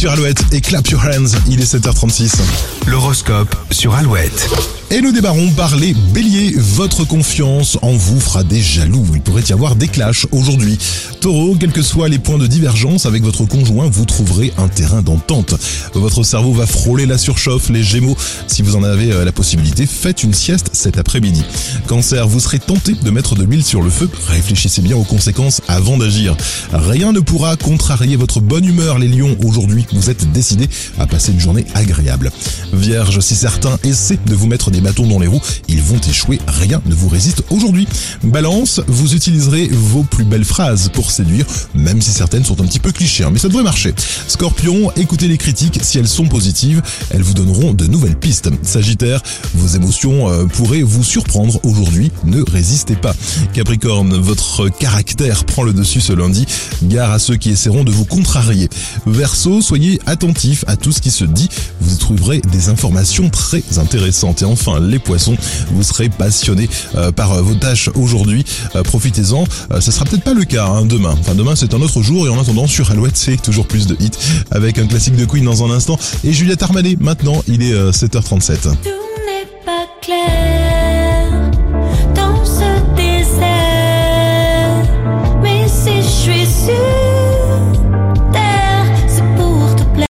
sur Alouette et clap your hands, il est 7h36. L'horoscope sur Alouette. Et nous débarrons par les béliers. Votre confiance en vous fera des jaloux. Il pourrait y avoir des clashs aujourd'hui. Taureau, quels que soient les points de divergence avec votre conjoint, vous trouverez un terrain d'entente. Votre cerveau va frôler la surchauffe. Les gémeaux, si vous en avez euh, la possibilité, faites une sieste cet après-midi. Cancer, vous serez tenté de mettre de l'huile sur le feu. Réfléchissez bien aux conséquences avant d'agir. Rien ne pourra contrarier votre bonne humeur, les lions. Aujourd'hui, vous êtes décidés à passer une journée agréable. Vierge, si certains essaient de vous mettre des bâtons dans les roues, ils vont échouer, rien ne vous résiste aujourd'hui. Balance, vous utiliserez vos plus belles phrases pour séduire, même si certaines sont un petit peu clichés, hein, mais ça devrait marcher. Scorpion, écoutez les critiques, si elles sont positives, elles vous donneront de nouvelles pistes. Sagittaire, vos émotions euh, pourraient vous surprendre aujourd'hui, ne résistez pas. Capricorne, votre caractère prend le dessus ce lundi, gare à ceux qui essaieront de vous contrarier. Verseau, soyez attentif à tout ce qui se dit, vous trouverez des informations très intéressantes. Et enfin, les poissons, vous serez passionnés euh, par euh, vos tâches aujourd'hui, Euh, profitez-en. Ce sera peut-être pas le cas hein, demain. Enfin demain c'est un autre jour et en attendant sur Alouette c'est toujours plus de hits avec un classique de Queen dans un instant et Juliette Armanet maintenant il est euh, 7h37.